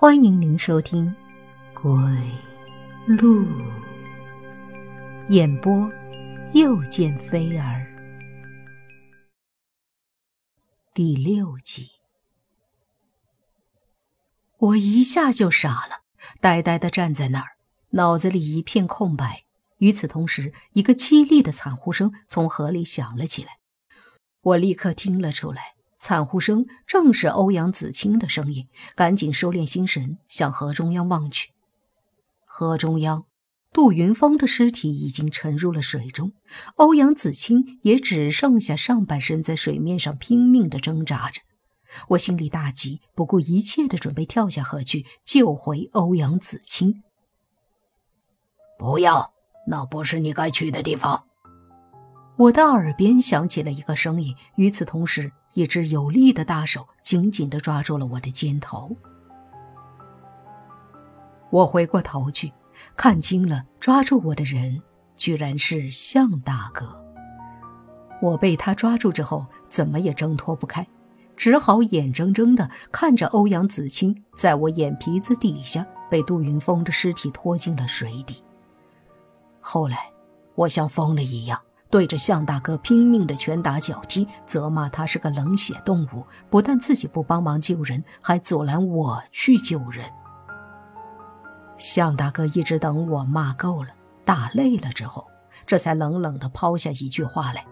欢迎您收听《鬼路》演播，又见飞儿第六集。我一下就傻了，呆呆的站在那儿，脑子里一片空白。与此同时，一个凄厉的惨呼声从河里响了起来，我立刻听了出来。惨呼声正是欧阳子清的声音，赶紧收敛心神，向河中央望去。河中央，杜云峰的尸体已经沉入了水中，欧阳子清也只剩下上半身在水面上拼命的挣扎着。我心里大急，不顾一切的准备跳下河去救回欧阳子清。不要，那不是你该去的地方。我的耳边响起了一个声音，与此同时。一只有力的大手紧紧地抓住了我的肩头。我回过头去，看清了抓住我的人，居然是向大哥。我被他抓住之后，怎么也挣脱不开，只好眼睁睁地看着欧阳子清在我眼皮子底下被杜云峰的尸体拖进了水底。后来，我像疯了一样。对着向大哥拼命的拳打脚踢，责骂他是个冷血动物，不但自己不帮忙救人，还阻拦我去救人。向大哥一直等我骂够了、打累了之后，这才冷冷的抛下一句话来：“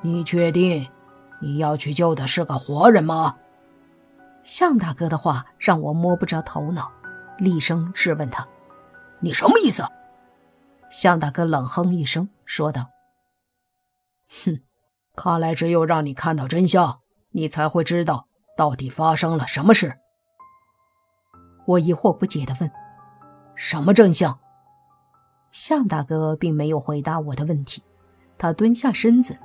你确定你要去救的是个活人吗？”向大哥的话让我摸不着头脑，厉声质问他：“你什么意思？”向大哥冷哼一声，说道。哼，看来只有让你看到真相，你才会知道到底发生了什么事。我疑惑不解地问：“什么真相？”向大哥并没有回答我的问题，他蹲下身子，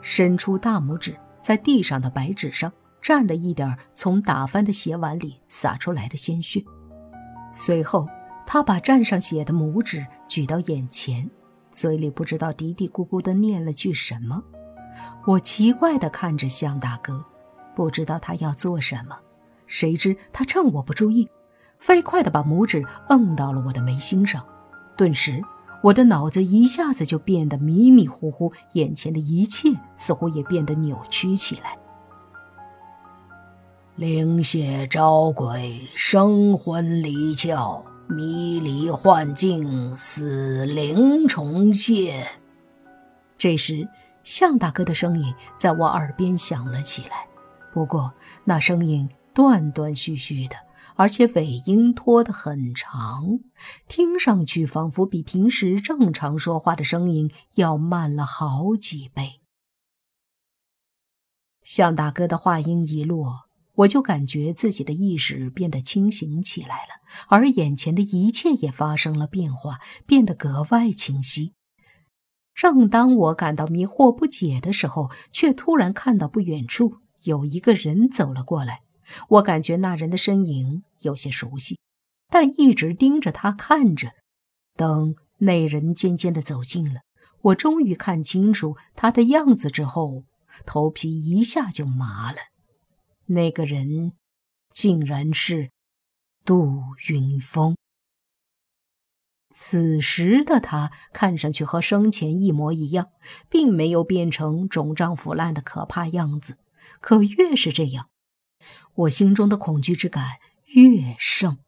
伸出大拇指，在地上的白纸上蘸了一点从打翻的血碗里洒出来的鲜血，随后他把蘸上血的拇指举到眼前。嘴里不知道嘀嘀咕咕的念了句什么，我奇怪的看着向大哥，不知道他要做什么。谁知他趁我不注意，飞快的把拇指摁到了我的眉心上，顿时我的脑子一下子就变得迷迷糊糊，眼前的一切似乎也变得扭曲起来。灵血招鬼，生魂离窍。迷离幻境，死灵重现。这时，向大哥的声音在我耳边响了起来。不过，那声音断断续续的，而且尾音拖得很长，听上去仿佛比平时正常说话的声音要慢了好几倍。向大哥的话音一落。我就感觉自己的意识变得清醒起来了，而眼前的一切也发生了变化，变得格外清晰。正当我感到迷惑不解的时候，却突然看到不远处有一个人走了过来。我感觉那人的身影有些熟悉，但一直盯着他看着。等那人渐渐地走近了，我终于看清楚他的样子之后，头皮一下就麻了。那个人，竟然是杜云峰。此时的他看上去和生前一模一样，并没有变成肿胀腐烂的可怕样子。可越是这样，我心中的恐惧之感越盛。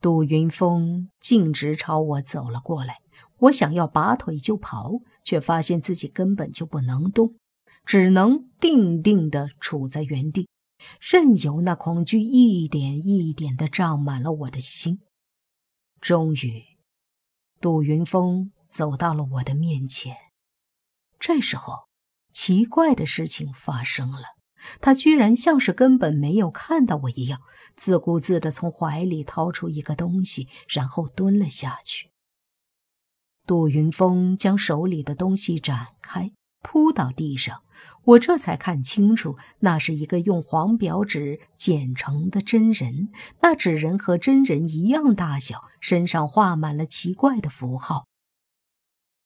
杜云峰径直朝我走了过来，我想要拔腿就跑，却发现自己根本就不能动。只能定定地处在原地，任由那恐惧一点一点地胀满了我的心。终于，杜云峰走到了我的面前。这时候，奇怪的事情发生了，他居然像是根本没有看到我一样，自顾自地从怀里掏出一个东西，然后蹲了下去。杜云峰将手里的东西展开。扑到地上，我这才看清楚，那是一个用黄表纸剪成的真人。那纸人和真人一样大小，身上画满了奇怪的符号。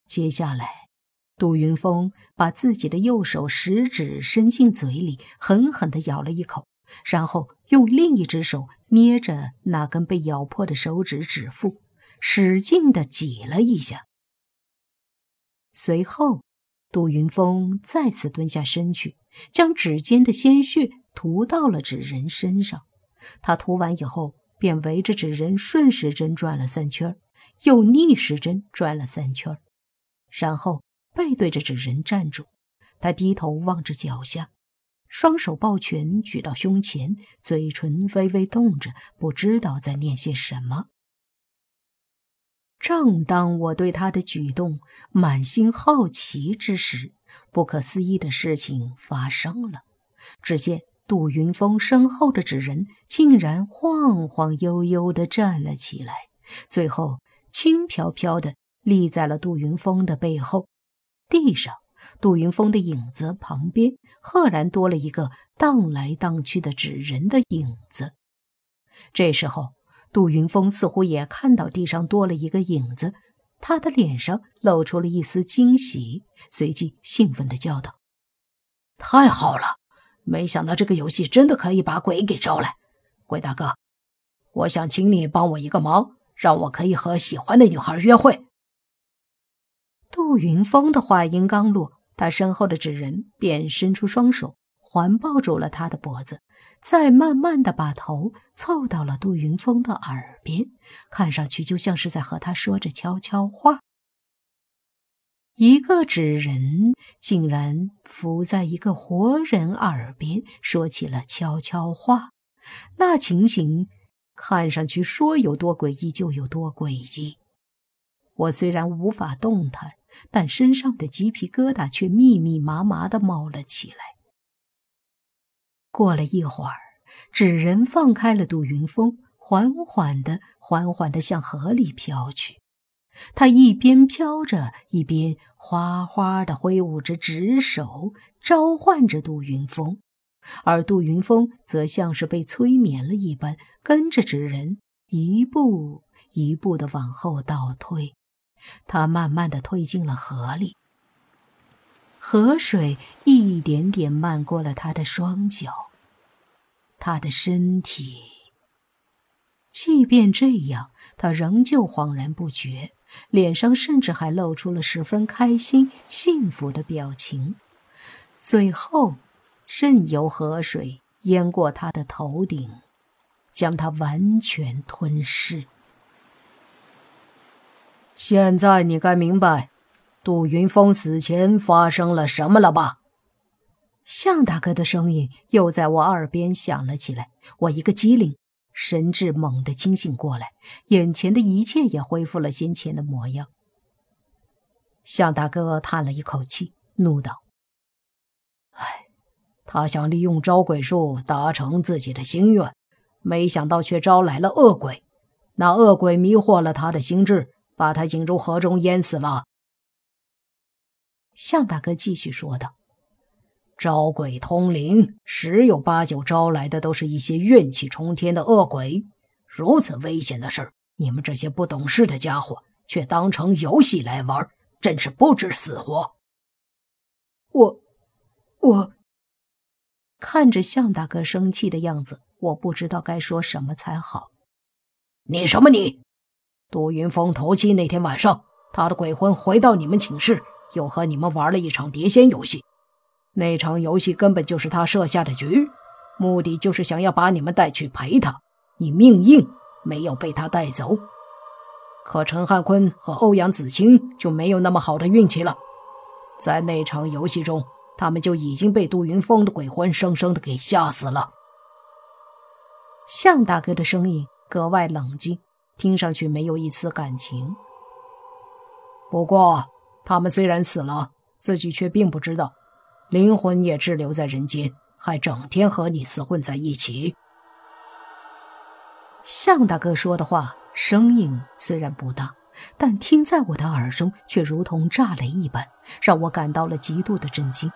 接下来，杜云峰把自己的右手食指伸进嘴里，狠狠地咬了一口，然后用另一只手捏着那根被咬破的手指指腹，使劲的挤了一下。随后，杜云峰再次蹲下身去，将指尖的鲜血涂到了纸人身上。他涂完以后，便围着纸人顺时针转了三圈，又逆时针转了三圈，然后背对着纸人站住。他低头望着脚下。双手抱拳举到胸前，嘴唇微微动着，不知道在念些什么。正当我对他的举动满心好奇之时，不可思议的事情发生了。只见杜云峰身后的纸人竟然晃晃悠悠地站了起来，最后轻飘飘地立在了杜云峰的背后，地上。杜云峰的影子旁边，赫然多了一个荡来荡去的纸人的影子。这时候，杜云峰似乎也看到地上多了一个影子，他的脸上露出了一丝惊喜，随即兴奋地叫道：“太好了！没想到这个游戏真的可以把鬼给招来。鬼大哥，我想请你帮我一个忙，让我可以和喜欢的女孩约会。”杜云峰的话音刚落，他身后的纸人便伸出双手环抱住了他的脖子，再慢慢的把头凑到了杜云峰的耳边，看上去就像是在和他说着悄悄话。一个纸人竟然伏在一个活人耳边说起了悄悄话，那情形看上去说有多诡异就有多诡异。我虽然无法动弹。但身上的鸡皮疙瘩却密密麻麻的冒了起来。过了一会儿，纸人放开了杜云峰，缓缓的、缓缓的向河里飘去。他一边飘着，一边哗哗的挥舞着纸手，召唤着杜云峰。而杜云峰则像是被催眠了一般，跟着纸人一步一步的往后倒退。他慢慢的退进了河里，河水一点点漫过了他的双脚，他的身体。即便这样，他仍旧恍然不觉，脸上甚至还露出了十分开心、幸福的表情。最后，任由河水淹过他的头顶，将他完全吞噬。现在你该明白，杜云峰死前发生了什么了吧？向大哥的声音又在我耳边响了起来。我一个机灵，神智猛地清醒过来，眼前的一切也恢复了先前的模样。向大哥叹了一口气，怒道：“唉，他想利用招鬼术达成自己的心愿，没想到却招来了恶鬼。那恶鬼迷惑了他的心智。”把他引入河中淹死了。向大哥继续说道：“招鬼通灵，十有八九招来的都是一些怨气冲天的恶鬼。如此危险的事你们这些不懂事的家伙却当成游戏来玩，真是不知死活。”我，我看着向大哥生气的样子，我不知道该说什么才好。你什么你？杜云峰头七那天晚上，他的鬼魂回到你们寝室，又和你们玩了一场碟仙游戏。那场游戏根本就是他设下的局，目的就是想要把你们带去陪他。你命硬，没有被他带走。可陈汉坤和欧阳子清就没有那么好的运气了，在那场游戏中，他们就已经被杜云峰的鬼魂生生的给吓死了。向大哥的声音格外冷静。听上去没有一丝感情。不过，他们虽然死了，自己却并不知道，灵魂也滞留在人间，还整天和你厮混在一起。向大哥说的话，声音虽然不大，但听在我的耳中却如同炸雷一般，让我感到了极度的震惊。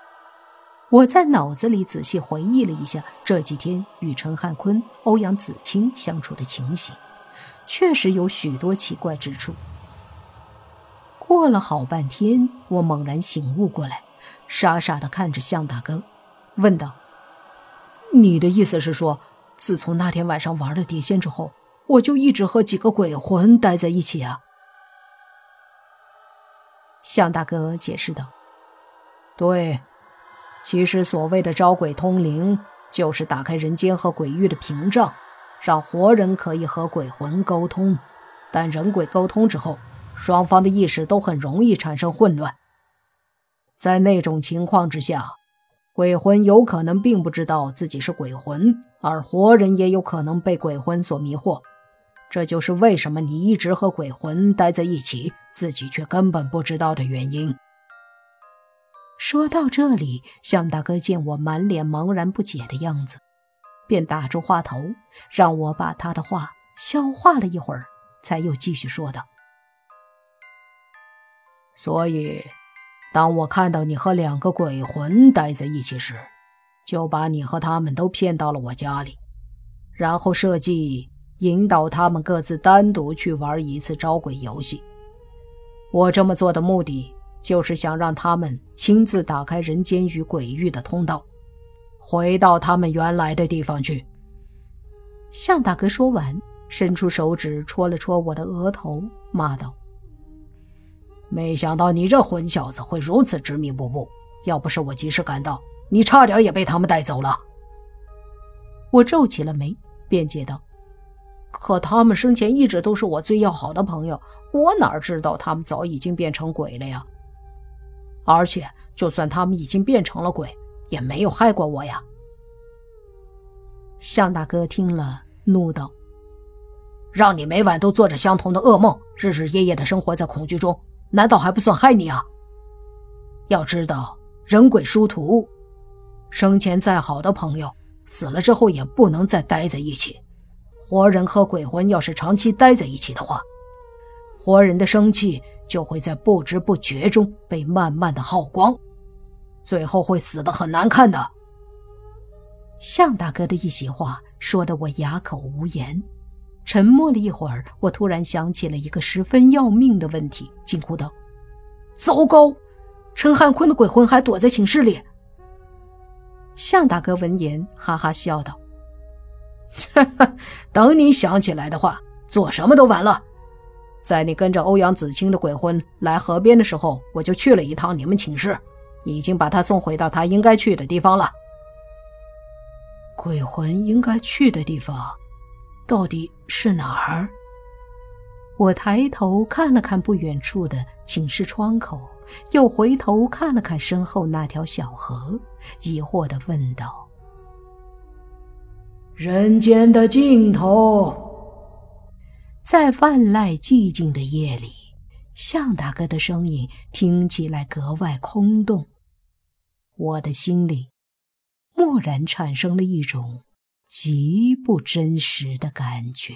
我在脑子里仔细回忆了一下这几天与陈汉坤、欧阳子清相处的情形。确实有许多奇怪之处。过了好半天，我猛然醒悟过来，傻傻的看着向大哥，问道：“你的意思是说，自从那天晚上玩了碟仙之后，我就一直和几个鬼魂待在一起啊。”向大哥解释道：“对，其实所谓的招鬼通灵，就是打开人间和鬼域的屏障，让活人可以和鬼魂沟通。但人鬼沟通之后，双方的意识都很容易产生混乱。在那种情况之下。”鬼魂有可能并不知道自己是鬼魂，而活人也有可能被鬼魂所迷惑。这就是为什么你一直和鬼魂待在一起，自己却根本不知道的原因。说到这里，向大哥见我满脸茫然不解的样子，便打住话头，让我把他的话消化了一会儿，才又继续说道：“所以。”当我看到你和两个鬼魂待在一起时，就把你和他们都骗到了我家里，然后设计引导他们各自单独去玩一次招鬼游戏。我这么做的目的，就是想让他们亲自打开人间与鬼域的通道，回到他们原来的地方去。向大哥说完，伸出手指戳了戳我的额头，骂道。没想到你这混小子会如此执迷不悟！要不是我及时赶到，你差点也被他们带走了。我皱起了眉，辩解道：“可他们生前一直都是我最要好的朋友，我哪知道他们早已经变成鬼了呀？而且，就算他们已经变成了鬼，也没有害过我呀。”向大哥听了，怒道：“让你每晚都做着相同的噩梦，日日夜夜的生活在恐惧中。”难道还不算害你啊？要知道，人鬼殊途，生前再好的朋友，死了之后也不能再待在一起。活人和鬼魂要是长期待在一起的话，活人的生气就会在不知不觉中被慢慢的耗光，最后会死的很难看的。向大哥的一席话说得我哑口无言。沉默了一会儿，我突然想起了一个十分要命的问题，惊呼道：“糟糕！陈汉坤的鬼魂还躲在寝室里。”向大哥闻言哈哈笑道：“等你想起来的话，做什么都晚了。在你跟着欧阳子清的鬼魂来河边的时候，我就去了一趟你们寝室，已经把他送回到他应该去的地方了。鬼魂应该去的地方。”到底是哪儿？我抬头看了看不远处的寝室窗口，又回头看了看身后那条小河，疑惑的问道：“人间的尽头。”在万籁寂静的夜里，向大哥的声音听起来格外空洞，我的心里蓦然产生了一种。极不真实的感觉。